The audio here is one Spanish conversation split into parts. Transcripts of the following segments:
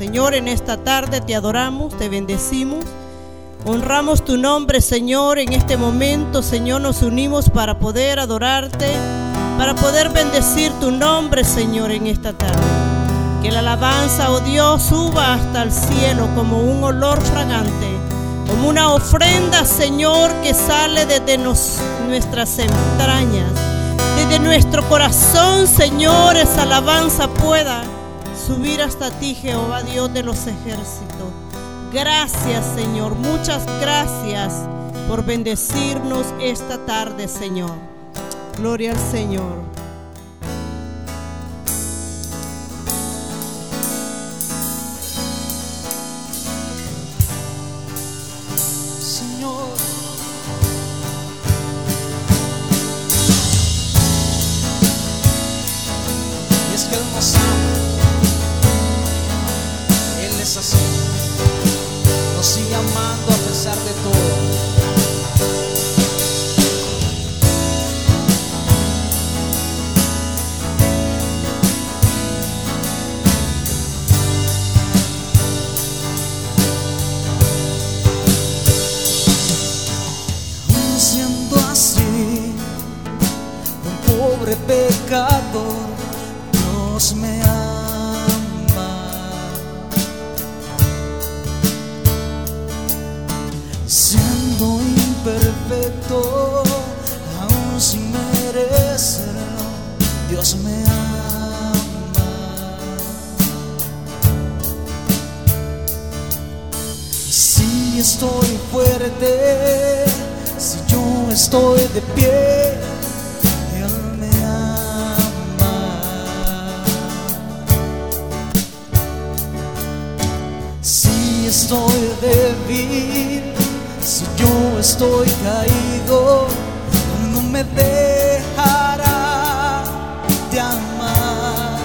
Señor, en esta tarde te adoramos, te bendecimos. Honramos tu nombre, Señor. En este momento, Señor, nos unimos para poder adorarte, para poder bendecir tu nombre, Señor, en esta tarde. Que la alabanza, oh Dios, suba hasta el cielo como un olor fragante, como una ofrenda, Señor, que sale desde nuestras entrañas, desde nuestro corazón, Señor, esa alabanza pueda subir hasta ti, Jehová Dios de los ejércitos. Gracias, Señor. Muchas gracias por bendecirnos esta tarde, Señor. Gloria al Señor. Dios me ama. Siendo imperfecto, aún sin merecerlo, Dios me ama. Si estoy fuerte, si yo estoy de pie, débil, si yo estoy caído, no me dejará de amar.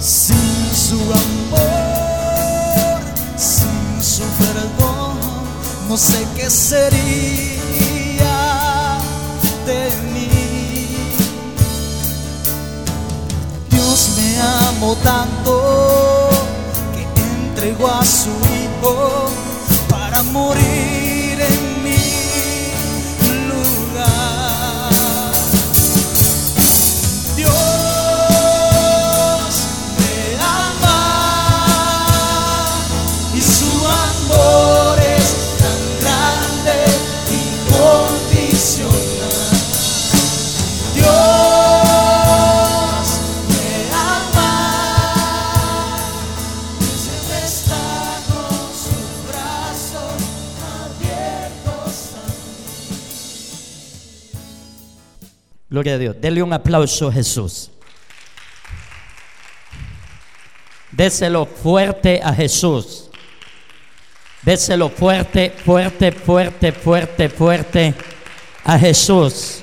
Sin su amor, sin su perdón, no sé qué sería de mí. Dios me amó tanto entregó a su Hijo para morir en Gloria a Dios. Dele un aplauso a Jesús. Déselo fuerte a Jesús. Déselo fuerte, fuerte, fuerte, fuerte, fuerte a Jesús.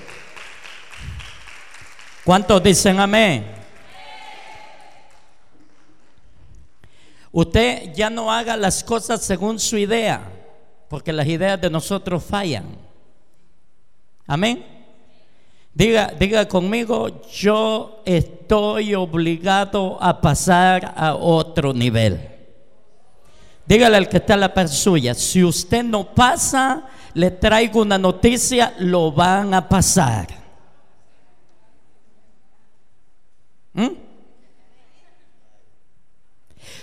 ¿Cuántos dicen amén? Usted ya no haga las cosas según su idea, porque las ideas de nosotros fallan. Amén. Diga, diga conmigo, yo estoy obligado a pasar a otro nivel. Dígale al que está a la par suya, si usted no pasa, le traigo una noticia, lo van a pasar. ¿Mm?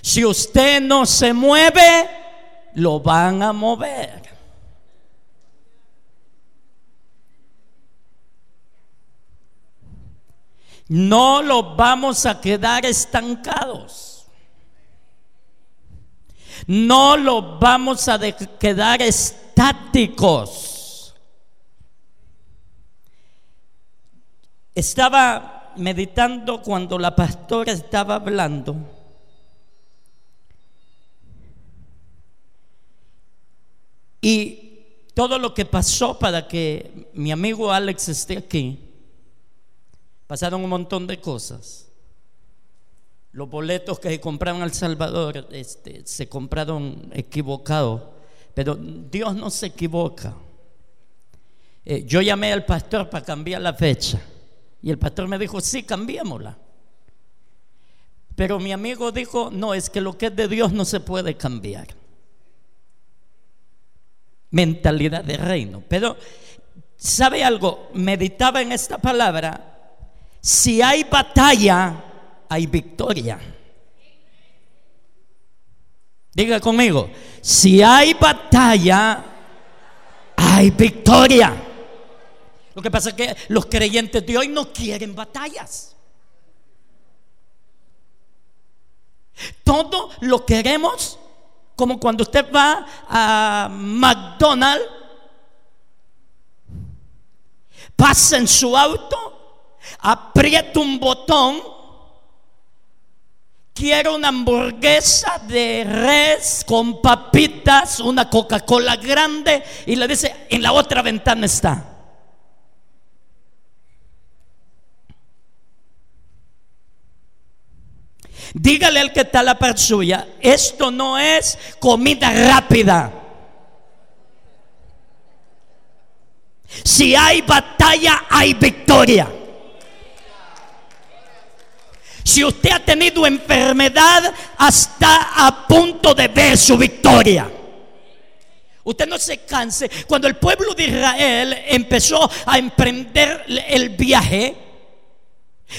Si usted no se mueve, lo van a mover. No los vamos a quedar estancados. No los vamos a quedar estáticos. Estaba meditando cuando la pastora estaba hablando. Y todo lo que pasó para que mi amigo Alex esté aquí. Pasaron un montón de cosas. Los boletos que se compraron al Salvador este, se compraron equivocados. Pero Dios no se equivoca. Eh, yo llamé al pastor para cambiar la fecha. Y el pastor me dijo, sí, cambiémosla. Pero mi amigo dijo, no, es que lo que es de Dios no se puede cambiar. Mentalidad de reino. Pero, ¿sabe algo? Meditaba en esta palabra. Si hay batalla, hay victoria. Diga conmigo, si hay batalla, hay victoria. Lo que pasa es que los creyentes de hoy no quieren batallas. Todo lo queremos como cuando usted va a McDonald's, pasa en su auto, aprieta un botón, quiere una hamburguesa de res con papitas, una Coca-Cola grande y le dice, en la otra ventana está. Dígale al que está la par suya, esto no es comida rápida. Si hay batalla, hay victoria. Si usted ha tenido enfermedad, hasta a punto de ver su victoria. Usted no se canse. Cuando el pueblo de Israel empezó a emprender el viaje,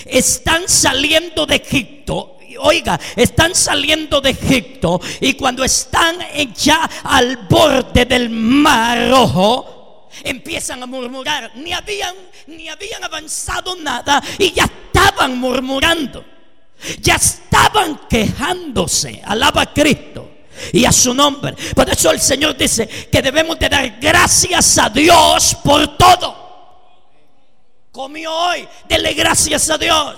están saliendo de Egipto oiga, están saliendo de Egipto y cuando están ya al borde del mar rojo, empiezan a murmurar. Ni habían, ni habían avanzado nada y ya estaban murmurando. Ya estaban quejándose. Alaba a Cristo y a su nombre. Por eso el Señor dice que debemos de dar gracias a Dios por todo. Comió hoy, dele gracias a Dios.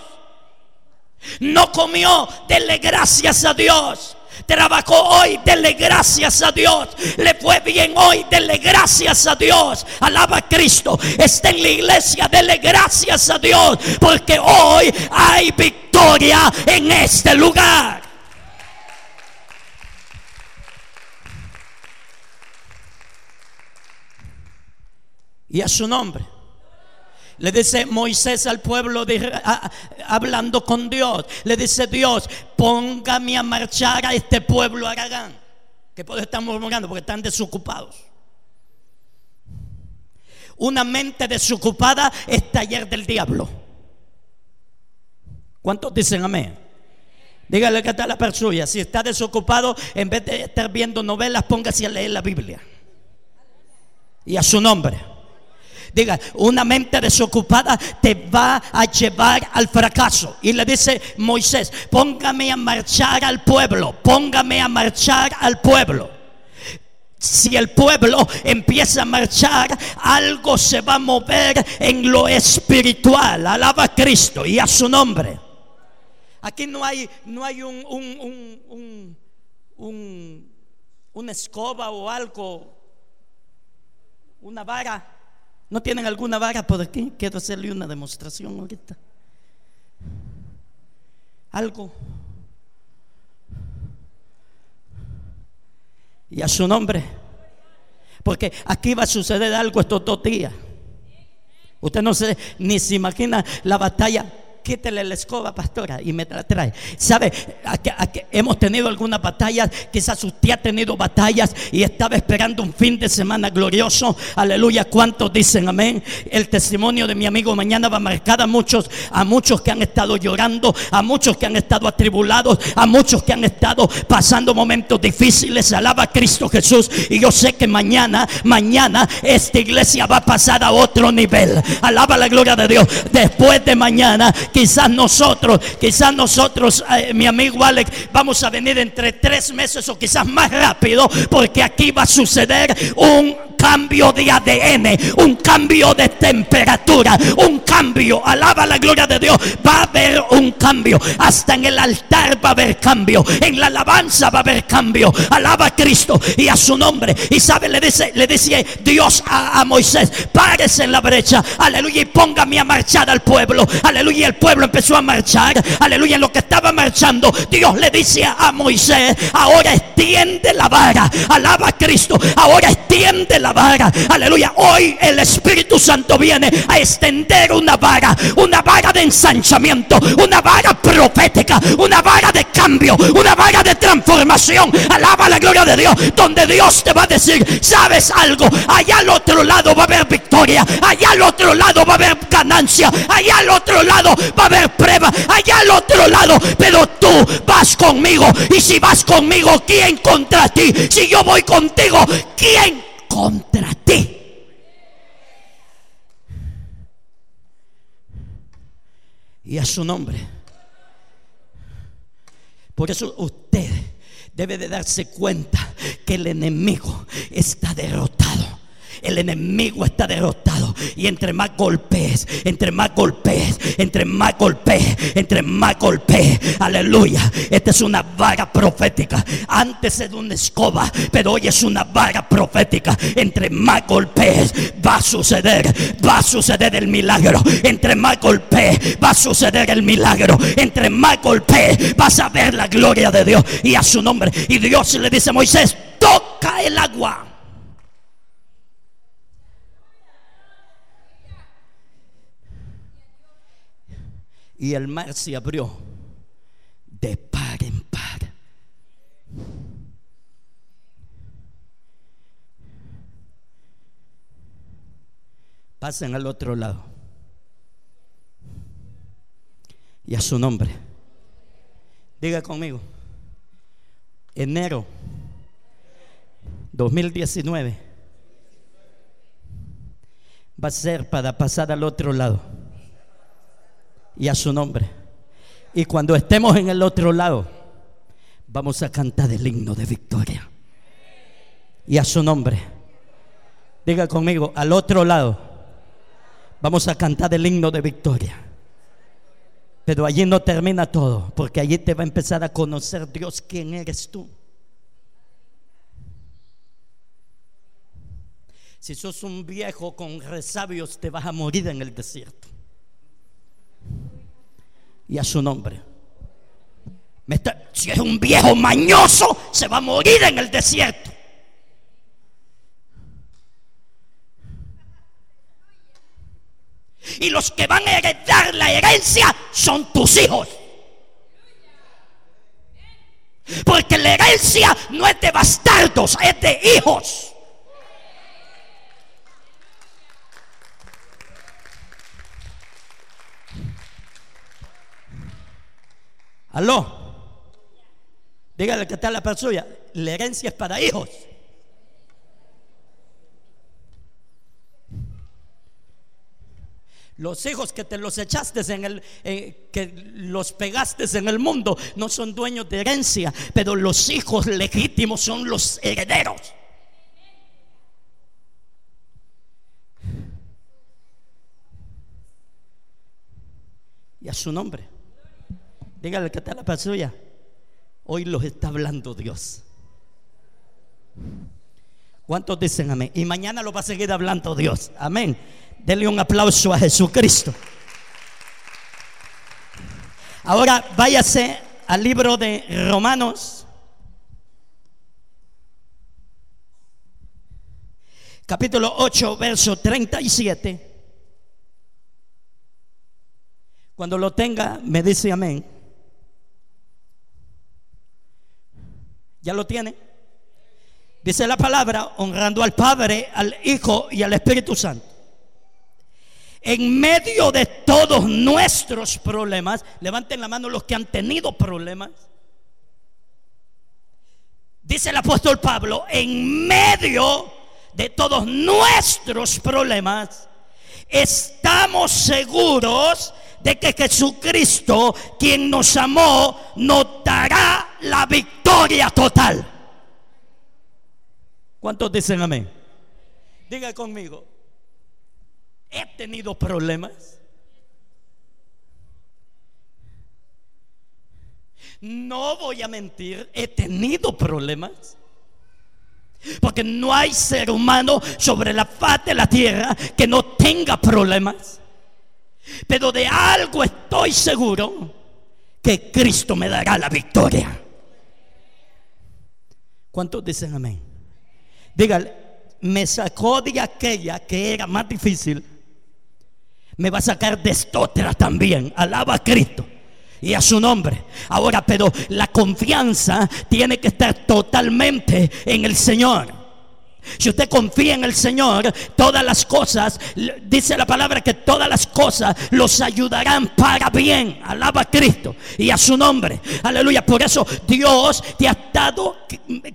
No comió, dele gracias a Dios. Trabajó hoy, dele gracias a Dios. Le fue bien hoy, dele gracias a Dios. Alaba a Cristo. Está en la iglesia, dele gracias a Dios. Porque hoy hay victoria en este lugar. Y a su nombre. Le dice Moisés al pueblo hablando con Dios. Le dice Dios, póngame a marchar a este pueblo Aragán. Que puede estar murmurando porque están desocupados. Una mente desocupada es taller del diablo. ¿Cuántos dicen amén? Dígale que está la persona. Si está desocupado, en vez de estar viendo novelas, póngase a leer la Biblia. Y a su nombre. Diga, una mente desocupada te va a llevar al fracaso. Y le dice Moisés, póngame a marchar al pueblo, póngame a marchar al pueblo. Si el pueblo empieza a marchar, algo se va a mover en lo espiritual. Alaba a Cristo y a su nombre. Aquí no hay, no hay un, un, un, un una escoba o algo, una vara ¿No tienen alguna vara por aquí? Quiero hacerle una demostración ahorita. Algo. Y a su nombre. Porque aquí va a suceder algo estos dos días. Usted no se, ni se imagina la batalla quítele la escoba, pastora, y me la trae. ¿Sabe? hemos tenido algunas batallas, quizás usted ha tenido batallas y estaba esperando un fin de semana glorioso. Aleluya, ¿cuántos dicen amén? El testimonio de mi amigo mañana va a marcar a muchos, a muchos que han estado llorando, a muchos que han estado atribulados, a muchos que han estado pasando momentos difíciles. Alaba a Cristo Jesús. Y yo sé que mañana, mañana esta iglesia va a pasar a otro nivel. Alaba la gloria de Dios. Después de mañana Quizás nosotros, quizás nosotros, eh, mi amigo Alex, vamos a venir entre tres meses o quizás más rápido, porque aquí va a suceder un cambio de ADN, un cambio de temperatura, un cambio. Alaba la gloria de Dios. Va a haber un cambio. Hasta en el altar va a haber cambio. En la alabanza va a haber cambio. Alaba a Cristo y a su nombre. Y sabe, le dice, le dice Dios a, Moisés, párese en la brecha. Aleluya. Y póngame a marchar al pueblo. Aleluya. El pueblo empezó a marchar. Aleluya. En lo que estaba marchando, Dios le dice a Moisés, ahora extiende la vara. Alaba a Cristo. Ahora extiende la vara. Aleluya. Hoy el Espíritu Santo viene a extender una vara. Una vara de ensanchamiento. Una vara profética. Una vara de cambio. Una vara de transformación. Alaba la gloria de Dios. Donde Dios te va a decir, ¿sabes algo? Allá al otro lado va a haber victoria. Allá al otro lado va a haber ganancia. Allá al otro lado va a haber prueba. Allá al otro lado. Pero tú vas conmigo. Y si vas conmigo, ¿quién contra ti? Si yo voy contigo, ¿quién contra ti? Y a su nombre. Por eso usted debe de darse cuenta que el enemigo está derrotado. El enemigo está derrotado. Y entre más golpes, entre más golpes, entre más golpes, entre más golpes. Aleluya. Esta es una vara profética. Antes era una escoba, pero hoy es una vara profética. Entre más golpes va a suceder, va a suceder el milagro. Entre más golpes va a suceder el milagro. Entre más golpes vas a ver la gloria de Dios y a su nombre. Y Dios le dice a Moisés, toca el agua. Y el mar se abrió de par en par. Pasen al otro lado. Y a su nombre. Diga conmigo. Enero 2019 va a ser para pasar al otro lado y a su nombre. Y cuando estemos en el otro lado, vamos a cantar el himno de victoria. Y a su nombre. Diga conmigo, al otro lado, vamos a cantar el himno de victoria. Pero allí no termina todo, porque allí te va a empezar a conocer Dios quién eres tú. Si sos un viejo con resabios, te vas a morir en el desierto y a su nombre. si es un viejo mañoso, se va a morir en el desierto. Y los que van a heredar la herencia son tus hijos. Porque la herencia no es de bastardos, es de hijos. Aló. Dígale que está la persona. La herencia es para hijos. Los hijos que te los echaste en el, eh, que los pegaste en el mundo, no son dueños de herencia, pero los hijos legítimos son los herederos. Y a su nombre. Dígale que está la patrulla. Hoy los está hablando Dios. ¿Cuántos dicen amén? Y mañana lo va a seguir hablando Dios. Amén. Denle un aplauso a Jesucristo. Ahora váyase al libro de Romanos. Capítulo 8, verso 37. Cuando lo tenga, me dice amén. ¿Ya lo tiene? Dice la palabra, honrando al Padre, al Hijo y al Espíritu Santo. En medio de todos nuestros problemas, levanten la mano los que han tenido problemas. Dice el apóstol Pablo, en medio de todos nuestros problemas, estamos seguros de que Jesucristo, quien nos amó, nos dará la victoria total. ¿Cuántos dicen amén? Diga conmigo, he tenido problemas. No voy a mentir, he tenido problemas. Porque no hay ser humano sobre la faz de la tierra que no tenga problemas. Pero de algo estoy seguro que Cristo me dará la victoria. ¿Cuántos dicen amén? Dígale, me sacó de aquella que era más difícil, me va a sacar de esta también. Alaba a Cristo y a su nombre. Ahora, pero la confianza tiene que estar totalmente en el Señor. Si usted confía en el Señor, todas las cosas, dice la palabra que todas las cosas los ayudarán para bien. Alaba a Cristo y a su nombre. Aleluya. Por eso Dios te ha dado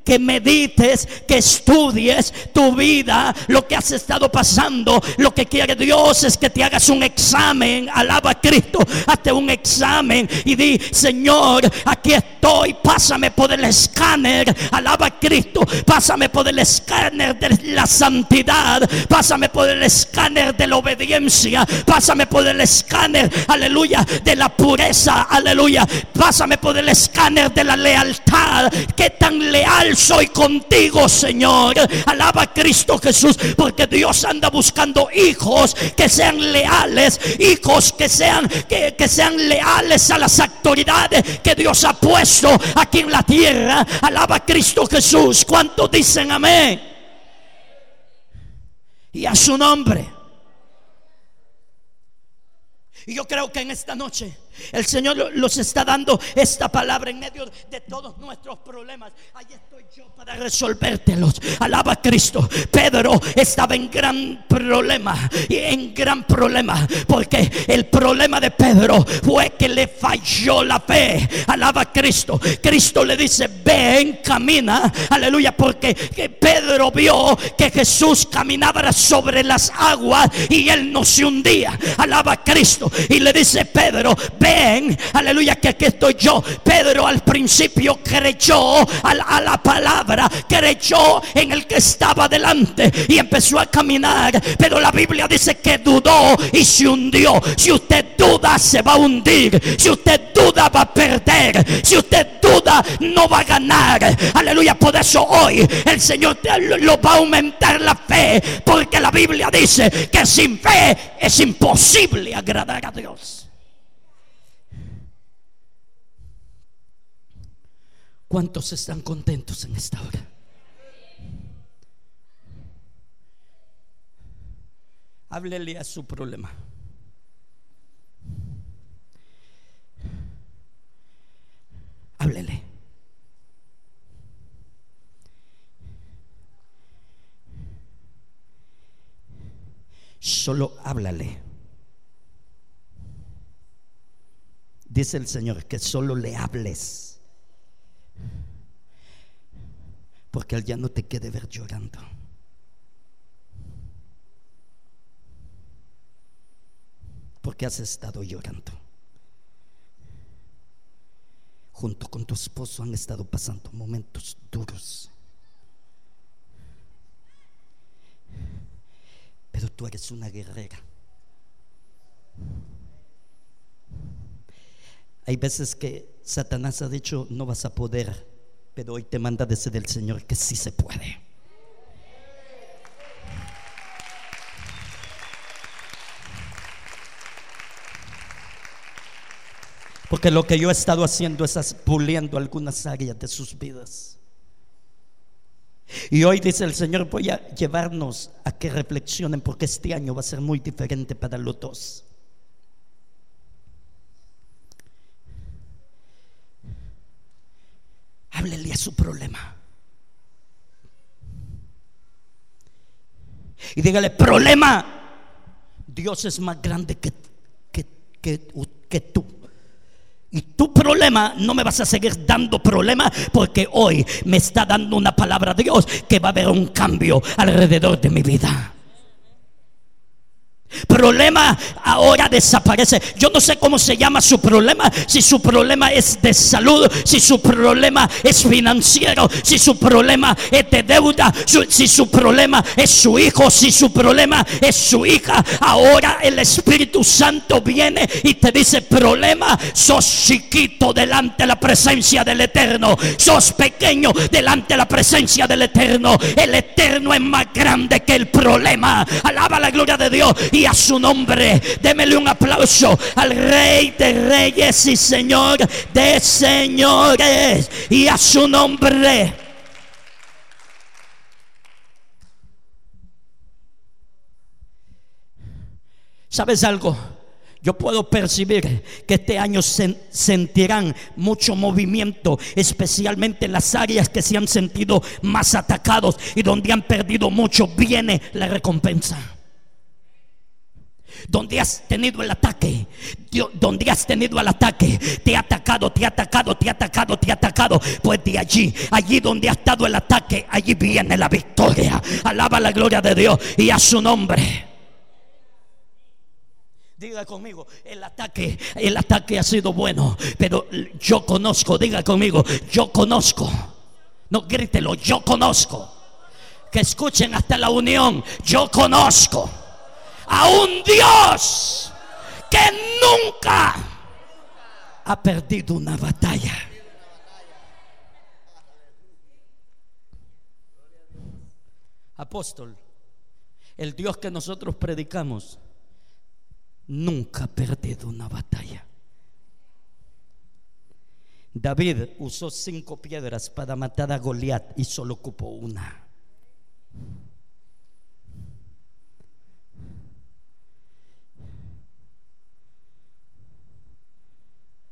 que, medites, que estudies tu vida, lo que has estado pasando. Lo que quiere Dios es que te hagas un examen. Alaba a Cristo. Hazte un examen y di, Señor, aquí estoy. Pásame por el escáner. Alaba a Cristo. Pásame por el escáner de la santidad. Pásame por el escáner de la obediencia. Pásame por el escáner, aleluya, de la pureza. Aleluya. Pásame por el escáner de la lealtad. Qué tan leal soy contigo, Señor. Alaba a Cristo Jesús. Porque Dios anda buscando hijos que sean leales. Hijos que sean, que, que sean leales a las autoridades que Dios ha puesto aquí en la tierra. Alaba a Cristo Jesús. ¿Cuántos dicen amén? Y a su nombre. Y yo creo que en esta noche el Señor los está dando esta palabra en medio de todos nuestros problemas. Ahí estoy yo para resolvértelos. Alaba a Cristo. Pedro estaba en gran problema. Y en gran problema. Porque el problema de Pedro fue que le falló la fe. Alaba a Cristo. Cristo le dice, ven, camina. Aleluya. Porque Pedro vio que Jesús caminaba sobre las aguas y él no se hundía. Alaba a Cristo. Y le dice, Pedro, ven. Aleluya. Que aquí estoy yo. Pedro al principio creyó a la palabra creyó en el que estaba delante y empezó a caminar. Pero la Biblia dice que dudó y se hundió. Si usted duda, se va a hundir. Si usted duda, va a perder. Si usted duda, no va a ganar. Aleluya. Por eso hoy el Señor lo va a aumentar la fe. Porque la Biblia dice que sin fe es imposible agradar a Dios. ¿Cuántos están contentos en esta hora? Háblele a su problema. Háblele. Solo háblale. Dice el Señor que solo le hables. Porque Él ya no te quede ver llorando. Porque has estado llorando. Junto con tu esposo han estado pasando momentos duros. Pero tú eres una guerrera. Hay veces que Satanás ha dicho, no vas a poder pero hoy te manda desde el Señor que sí se puede. Porque lo que yo he estado haciendo es puliendo algunas áreas de sus vidas. Y hoy dice el Señor, voy a llevarnos a que reflexionen porque este año va a ser muy diferente para los dos. Háblele a su problema. Y dígale, problema. Dios es más grande que, que, que, tú. Y tu problema no me vas a seguir dando problema porque hoy me está dando una palabra de Dios que va a haber un cambio alrededor de mi vida. Problema ahora desaparece. Yo no sé cómo se llama su problema. Si su problema es de salud, si su problema es financiero, si su problema es de deuda, si su problema es su hijo, si su problema es su hija. Ahora el Espíritu Santo viene y te dice, problema, sos chiquito delante de la presencia del Eterno. Sos pequeño delante de la presencia del Eterno. El Eterno es más grande que el problema. Alaba la gloria de Dios a su nombre. Démele un aplauso al Rey de Reyes y Señor de Señores y a su nombre. ¿Sabes algo? Yo puedo percibir que este año sen sentirán mucho movimiento, especialmente en las áreas que se han sentido más atacados y donde han perdido mucho, viene la recompensa. Donde has tenido el ataque, donde has tenido el ataque, te ha atacado, te ha atacado, te ha atacado, te ha atacado. Pues de allí, allí donde ha estado el ataque, allí viene la victoria. Alaba la gloria de Dios y a su nombre. Diga conmigo, el ataque, el ataque ha sido bueno, pero yo conozco, diga conmigo, yo conozco. No grítelo, yo conozco. Que escuchen hasta la unión, yo conozco a un Dios que nunca ha perdido una batalla. Apóstol, el Dios que nosotros predicamos nunca ha perdido una batalla. David usó cinco piedras para matar a Goliat y solo ocupó una.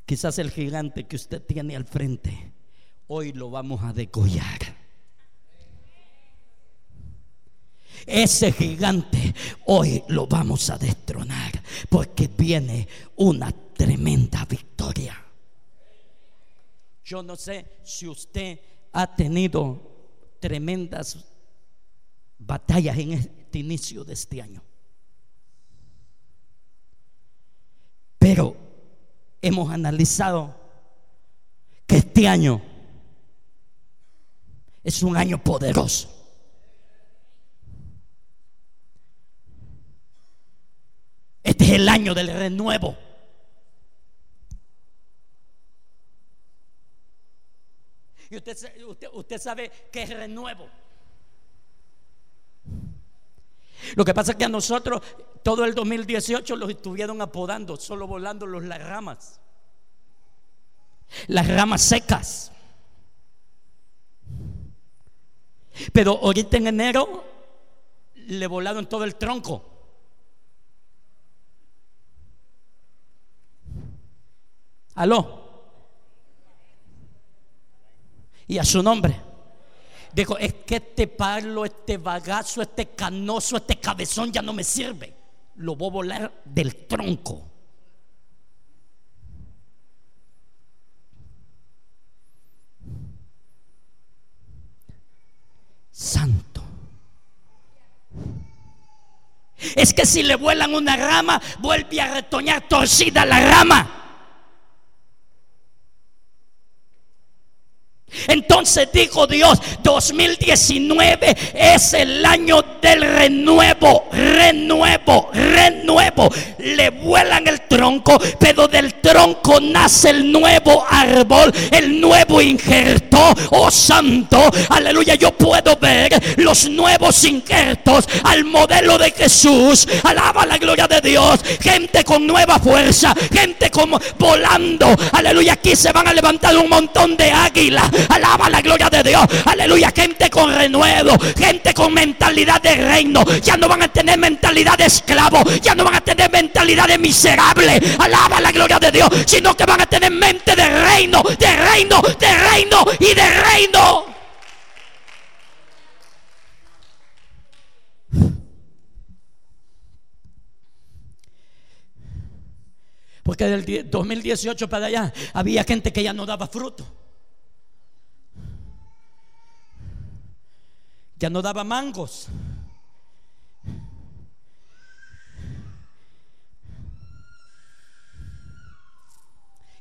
Quizás el gigante que usted tiene al frente, hoy lo vamos a degollar. Ese gigante hoy lo vamos a destronar porque viene una tremenda victoria. Yo no sé si usted ha tenido tremendas batallas en este inicio de este año. Pero hemos analizado que este año es un año poderoso. Este es el año del renuevo. Y usted, usted, sabe que es renuevo. Lo que pasa es que a nosotros todo el 2018 los estuvieron apodando, solo volando los, las ramas. Las ramas secas. Pero ahorita en enero le volaron todo el tronco. Aló. Y a su nombre. Dijo, es que este palo, este bagazo, este canoso, este cabezón ya no me sirve. Lo voy a volar del tronco. Santo. Es que si le vuelan una rama, vuelve a retoñar torcida la rama. Entonces dijo Dios, 2019 es el año del renuevo, renuevo, renuevo. Le vuelan el tronco, pero del tronco nace el nuevo árbol, el nuevo injerto. Oh santo, aleluya, yo puedo ver los nuevos injertos al modelo de Jesús. Alaba la gloria de Dios. Gente con nueva fuerza, gente como volando. Aleluya, aquí se van a levantar un montón de águilas Alaba la gloria de Dios. Aleluya. Gente con renuevo. Gente con mentalidad de reino. Ya no van a tener mentalidad de esclavo. Ya no van a tener mentalidad de miserable. Alaba la gloria de Dios. Sino que van a tener mente de reino. De reino. De reino. Y de reino. Porque del 2018 para allá había gente que ya no daba fruto. ya no daba mangos.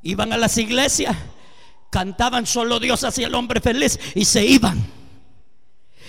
Iban a las iglesias, cantaban solo Dios hacia el hombre feliz y se iban.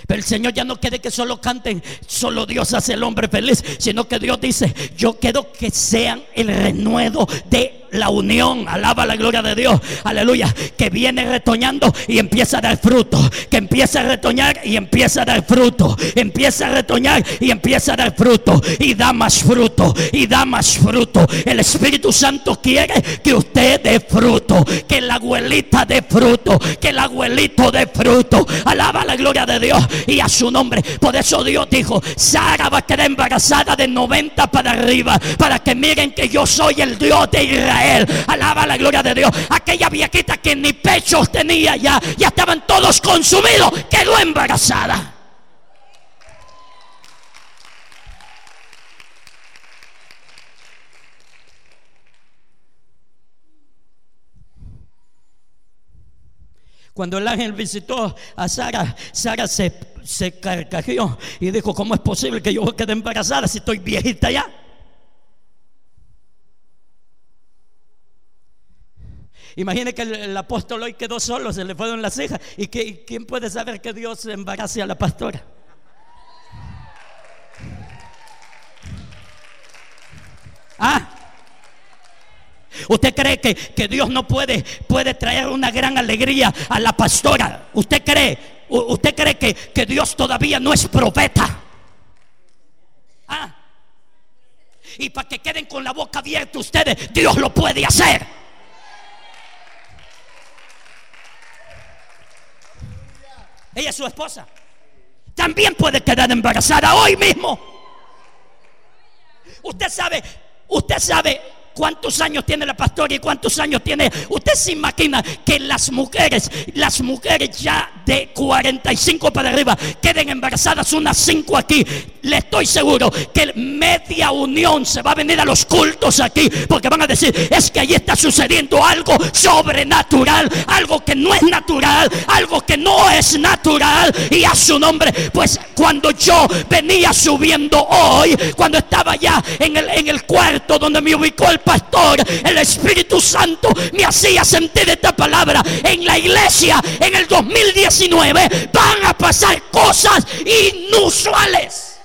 Pero el Señor ya no quiere que solo canten, solo Dios hace el hombre feliz, sino que Dios dice, yo quiero que sean el renuevo de la unión, alaba la gloria de Dios, aleluya, que viene retoñando y empieza a dar fruto, que empieza a retoñar y empieza a dar fruto, empieza a retoñar y empieza a dar fruto y da más fruto y da más fruto. El Espíritu Santo quiere que usted dé fruto, que la abuelita dé fruto, que el abuelito dé fruto. Alaba la gloria de Dios y a su nombre. Por eso Dios dijo, Sara va a quedar embarazada de 90 para arriba, para que miren que yo soy el Dios de Israel. Alaba la gloria de Dios. Aquella viejita que ni pechos tenía ya, ya estaban todos consumidos, quedó embarazada. Cuando el ángel visitó a Sara, Sara se, se carcajeó y dijo, ¿cómo es posible que yo quede embarazada si estoy viejita ya? Imagine que el, apóstol hoy quedó solo, se le fueron las cejas. ¿Y que, quién puede saber que Dios embarace a la pastora? Ah, ¿Usted cree que, que, Dios no puede, puede traer una gran alegría a la pastora? ¿Usted cree, usted cree que, que Dios todavía no es profeta? Ah. Y para que queden con la boca abierta ustedes, Dios lo puede hacer. Ella es su esposa. También puede quedar embarazada hoy mismo. Usted sabe, usted sabe ¿Cuántos años tiene la pastora y cuántos años tiene? Usted se imagina que las mujeres, las mujeres ya de 45 para arriba queden embarazadas unas 5 aquí. Le estoy seguro que media unión se va a venir a los cultos aquí porque van a decir, es que allí está sucediendo algo sobrenatural, algo que no es natural, algo que no es natural y a su nombre, pues cuando yo venía subiendo hoy, cuando estaba ya en el, en el cuarto donde me ubicó el pastor, el Espíritu Santo me hacía sentir esta palabra. En la iglesia, en el 2019, van a pasar cosas inusuales.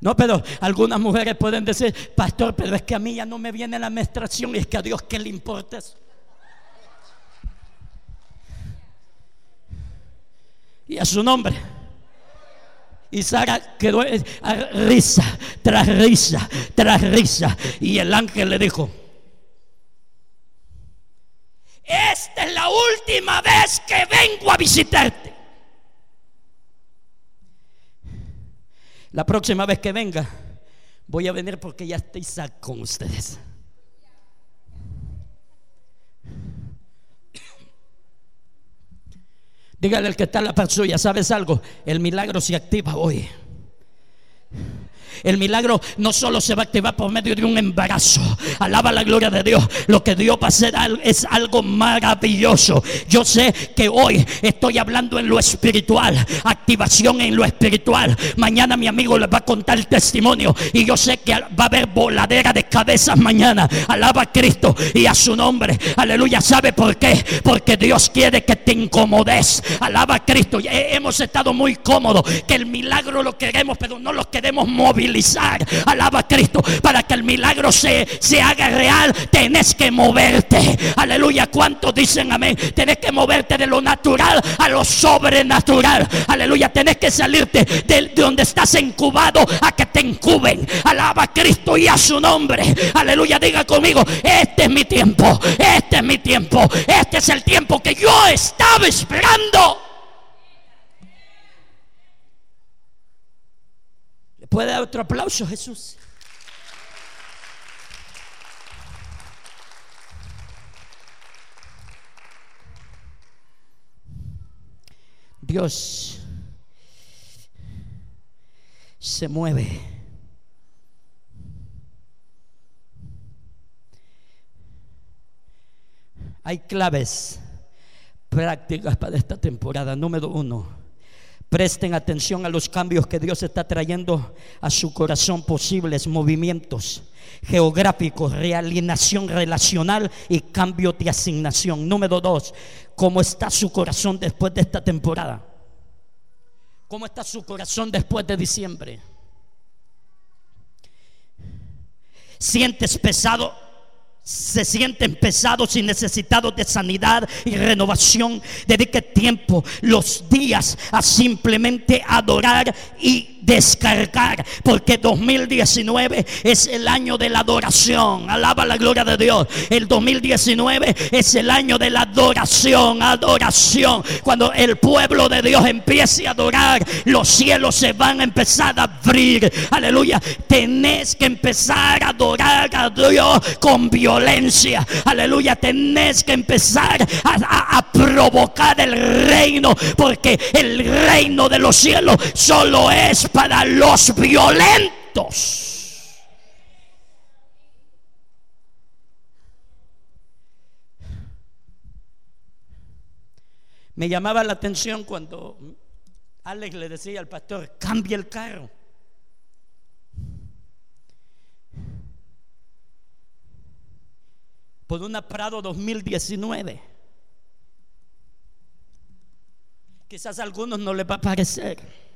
No, pero algunas mujeres pueden decir, pastor, pero es que a mí ya no me viene la menstruación y es que a Dios qué le importa eso. Y a su nombre. Y Sara quedó a risa, tras risa, tras risa. Y el ángel le dijo, esta es la última vez que vengo a visitarte. La próxima vez que venga, voy a venir porque ya estoy con ustedes. Dígale al que está en la par suya, ¿sabes algo? El milagro se activa hoy. El milagro no solo se va a activar por medio de un embarazo. Alaba la gloria de Dios. Lo que Dios va a hacer es algo maravilloso. Yo sé que hoy estoy hablando en lo espiritual. Activación en lo espiritual. Mañana mi amigo les va a contar el testimonio. Y yo sé que va a haber voladera de cabezas mañana. Alaba a Cristo y a su nombre. Aleluya. ¿Sabe por qué? Porque Dios quiere que te incomodes. Alaba a Cristo. Hemos estado muy cómodos. Que el milagro lo queremos, pero no lo queremos Alaba a Cristo. Para que el milagro se, se haga real, tenés que moverte. Aleluya. ¿Cuántos dicen amén? Tenés que moverte de lo natural a lo sobrenatural. Aleluya. Tenés que salirte de, donde estás incubado a que te incuben. Alaba a Cristo y a su nombre. Aleluya. Diga conmigo, este es mi tiempo. Este es mi tiempo. Este es el tiempo que yo estaba esperando. ¿Puede dar otro aplauso, Jesús? Dios se mueve. Hay claves prácticas para esta temporada. Número uno Presten atención a los cambios que Dios está trayendo a su corazón, posibles movimientos geográficos, realinación relacional y cambio de asignación. Número dos, cómo está su corazón después de esta temporada. ¿Cómo está su corazón después de diciembre? ¿Sientes pesado? Se sienten pesados y necesitados de sanidad y renovación, dedique tiempo, los días a simplemente adorar y descargar, porque 2019 es el año de la adoración. Alaba la gloria de Dios. El 2019 es el año de la adoración, adoración. Cuando el pueblo de Dios empiece a adorar, los cielos se van a empezar a abrir. Aleluya. Tenés que empezar a adorar a Dios con violencia. Aleluya. Tenés que empezar a, a provocar el reino, porque el reino de los cielos solo es para los violentos. Me llamaba la atención cuando Alex le decía al pastor, cambie el carro. Por una Prado 2019. Quizás a algunos no les va a parecer.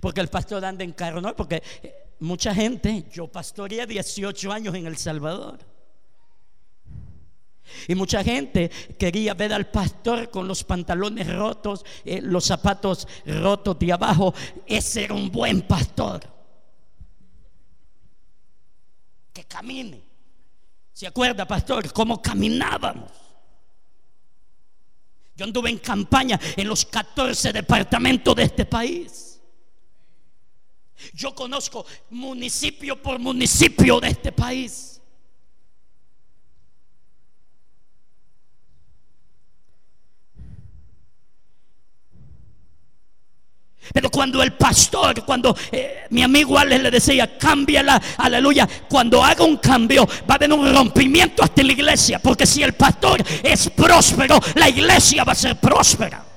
Porque el pastor anda en carro, ¿no? Porque eh, mucha gente, yo pastoreé 18 años en El Salvador. Y mucha gente quería ver al pastor con los pantalones rotos, eh, los zapatos rotos de abajo. Ese era un buen pastor. Que camine. ¿Se acuerda, pastor, cómo caminábamos? Yo anduve en campaña en los 14 departamentos de este país. Yo conozco municipio por municipio de este país. Pero cuando el pastor, cuando eh, mi amigo Alex le decía, cámbiala, aleluya, cuando haga un cambio va a haber un rompimiento hasta la iglesia, porque si el pastor es próspero, la iglesia va a ser próspera.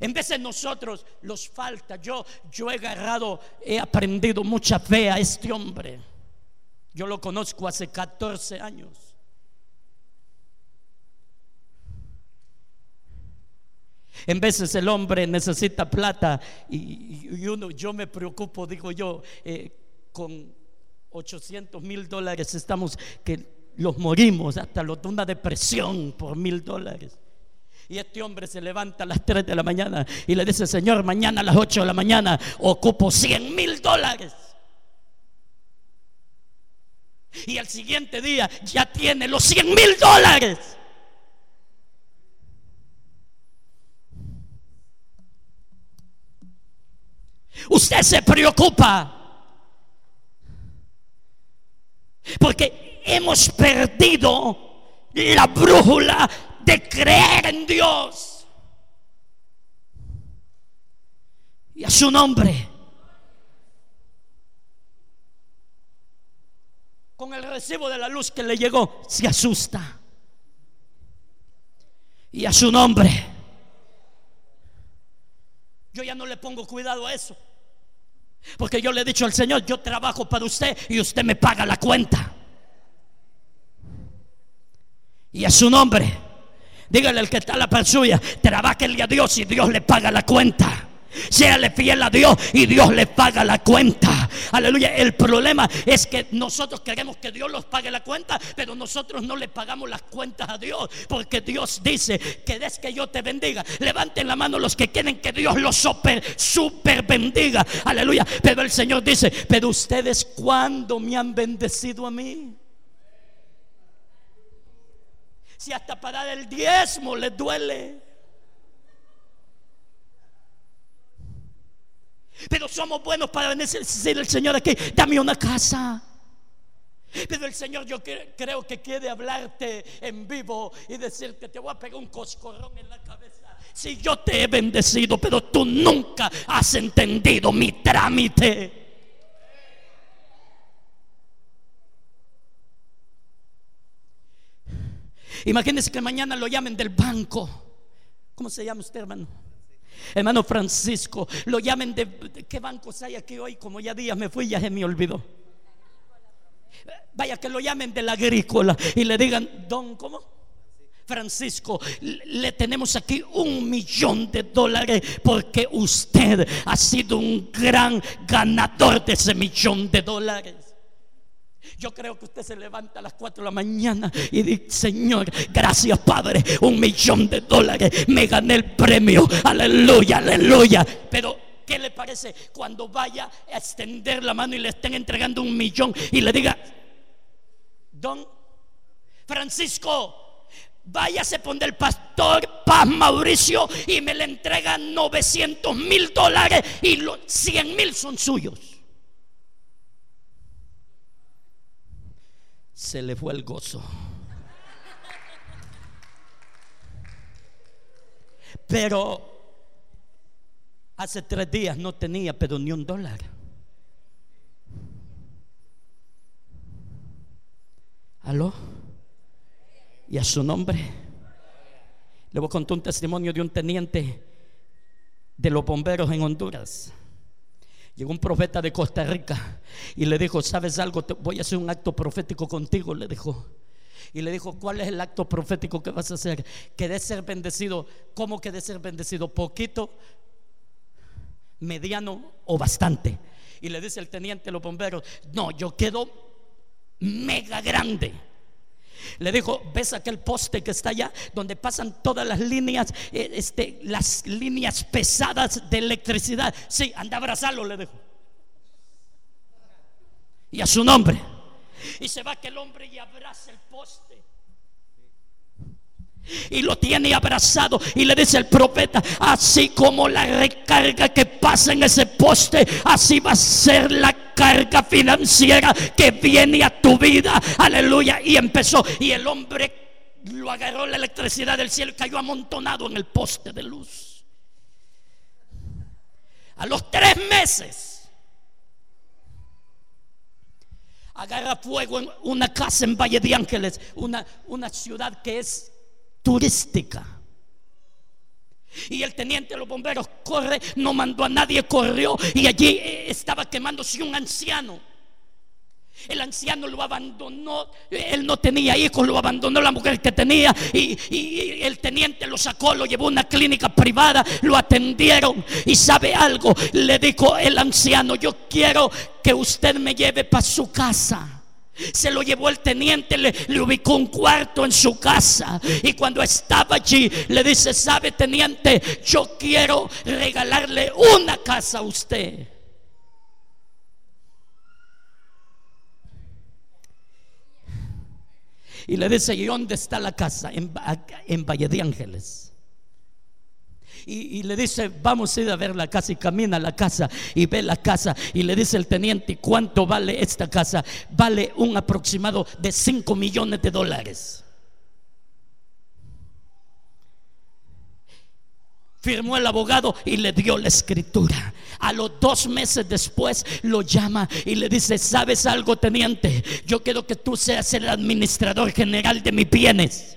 En de nosotros los falta. Yo, yo he agarrado, he aprendido mucha fe a este hombre. Yo lo conozco hace 14 años. En veces el hombre necesita plata y, uno, yo me preocupo, digo yo, eh, con 800 mil dólares estamos que los morimos hasta los de una depresión por mil dólares. Y este hombre se levanta a las 3 de la mañana y le dice, Señor, mañana a las 8 de la mañana ocupo 100 mil dólares. Y al siguiente día ya tiene los 100 mil dólares. Usted se preocupa porque hemos perdido la brújula de creer en Dios y a su nombre. Con el recibo de la luz que le llegó, se asusta. Y a su nombre. Yo ya no le pongo cuidado a eso. Porque yo le he dicho al Señor, yo trabajo para usted y usted me paga la cuenta. Y a su nombre. Dígale al que está a la par suya, trabáquenle a Dios y Dios le paga la cuenta. Séale fiel a Dios y Dios le paga la cuenta. Aleluya. El problema es que nosotros queremos que Dios los pague la cuenta, pero nosotros no le pagamos las cuentas a Dios. Porque Dios dice que des que yo te bendiga. Levanten la mano los que quieren que Dios los super, super bendiga. Aleluya. Pero el Señor dice, pero ustedes cuando me han bendecido a mí. Si hasta para dar el diezmo les duele. Pero somos buenos para decir el Señor aquí, dame una casa. Pero el Señor yo creo que quiere hablarte en vivo y decirte, te voy a pegar un coscorrón en la cabeza. Si yo te he bendecido, pero tú nunca has entendido mi trámite. Imagínense que mañana lo llamen del banco. ¿Cómo se llama usted, hermano? Hermano Francisco, lo llamen de, ¿qué bancos hay aquí hoy? Como ya días me fui, ya se me olvidó. Vaya que lo llamen de la agrícola y le digan, don, ¿cómo? Francisco, le tenemos aquí un millón de dólares porque usted ha sido un gran ganador de ese millón de dólares. Yo creo que usted se levanta a las 4 de la mañana y dice, Señor, gracias Padre, un millón de dólares, me gané el premio, aleluya, aleluya. Pero, ¿qué le parece cuando vaya a extender la mano y le estén entregando un millón y le diga, don Francisco, váyase por el pastor Paz Mauricio y me le entrega 900 mil dólares y los 100 mil son suyos. Se le fue el gozo. Pero hace tres días no tenía pero ni un dólar. ¿Aló? y a su nombre. Le voy a contar un testimonio de un teniente de los bomberos en Honduras. Llegó un profeta de Costa Rica y le dijo, ¿sabes algo? voy a hacer un acto profético contigo, le dijo. Y le dijo, ¿cuál es el acto profético que vas a hacer? ¿Querés ser bendecido? ¿Cómo querés ser bendecido? ¿Poquito? ¿Mediano o bastante? Y le dice el teniente de los bomberos, no, yo quedo mega grande. Le dijo, ¿ves aquel poste que está allá? Donde pasan todas las líneas, eh, este, las líneas pesadas de electricidad. Sí, anda a abrazarlo, le dijo. Y a su nombre. Y se va aquel hombre y abraza el poste y lo tiene abrazado y le dice el profeta, así como la recarga que pasa en ese poste, así va a ser la carga financiera que viene a tu vida. Aleluya. Y empezó y el hombre lo agarró la electricidad del cielo y cayó amontonado en el poste de luz. A los tres meses agarra fuego en una casa en Valle de Ángeles, una, una ciudad que es turística. Y el teniente de los bomberos corre, no mandó a nadie, corrió y allí eh, estaba quemándose un anciano. El anciano lo abandonó, él no tenía hijos, lo abandonó la mujer que tenía y, y, el teniente lo sacó, lo llevó a una clínica privada, lo atendieron y sabe algo, le dijo el anciano, yo quiero que usted me lleve para su casa. Se lo llevó el teniente, le, ubicó un cuarto en su casa. Y cuando estaba allí, le dice, sabe teniente, yo quiero regalarle una casa a usted. Y le dice, ¿y dónde está la casa? En, en Valle de Ángeles y, le dice, vamos a ir a ver la casa y camina a la casa y ve la casa y le dice el teniente, ¿cuánto vale esta casa? Vale un aproximado de 5 millones de dólares. firmó el abogado y le dio la escritura. A los dos meses después lo llama y le dice, ¿sabes algo, teniente? Yo quiero que tú seas el administrador general de mis bienes.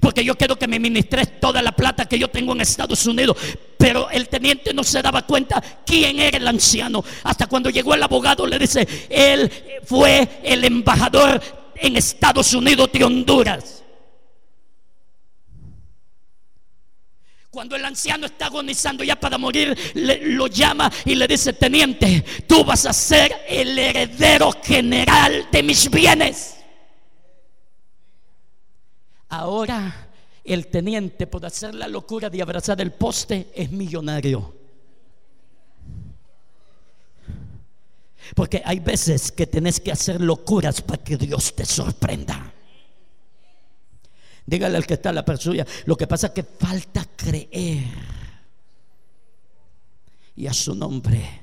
Porque yo quiero que me ministres toda la plata que yo tengo en Estados Unidos. Pero el teniente no se daba cuenta quién era el anciano. Hasta cuando llegó el abogado le dice, él fue el embajador en Estados Unidos de Honduras. Cuando el anciano está agonizando ya para morir, lo llama y le dice, teniente, tú vas a ser el heredero general de mis bienes. Ahora el teniente, por hacer la locura de abrazar el poste, es millonario. Porque hay veces que tenés que hacer locuras para que Dios te sorprenda. Dígale al que está a la persona, lo que pasa es que falta creer. Y a su nombre.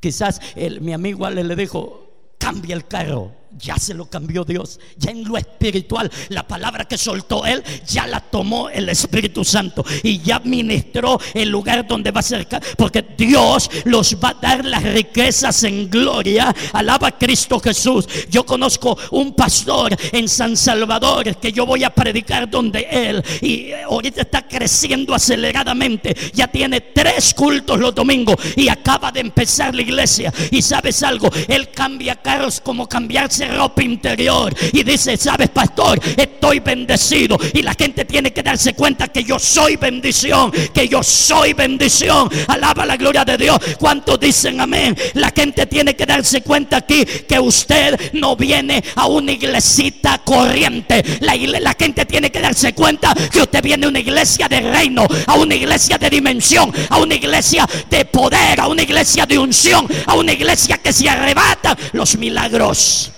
Quizás mi amigo Ale le dijo, cambia el carro ya se lo cambió Dios. Ya en lo espiritual, la palabra que soltó Él, ya la tomó el Espíritu Santo y ya ministró el lugar donde va a ser. Porque Dios los va a dar las riquezas en gloria. Alaba a Cristo Jesús. Yo conozco un pastor en San Salvador que yo voy a predicar donde Él. Y ahorita está creciendo aceleradamente. Ya tiene tres cultos los domingos y acaba de empezar la iglesia. Y sabes algo, Él cambia carros como cambiarse ropa interior y dice, sabes pastor, estoy bendecido y la gente tiene que darse cuenta que yo soy bendición, que yo soy bendición. Alaba la gloria de Dios. ¿Cuántos dicen amén? La gente tiene que darse cuenta aquí que usted no viene a una iglesita corriente. La, la gente tiene que darse cuenta que usted viene a una iglesia de reino, a una iglesia de dimensión, a una iglesia de poder, a una iglesia de unción, a una iglesia que se arrebata los milagros.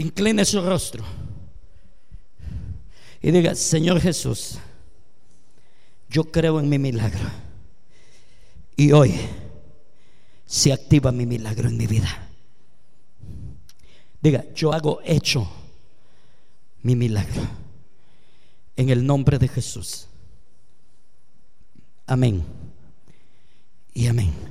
Incline su rostro y diga, Señor Jesús, yo creo en mi milagro. Y hoy se activa mi milagro en mi vida. Diga, yo hago hecho mi milagro. En el nombre de Jesús. Amén. Y amén.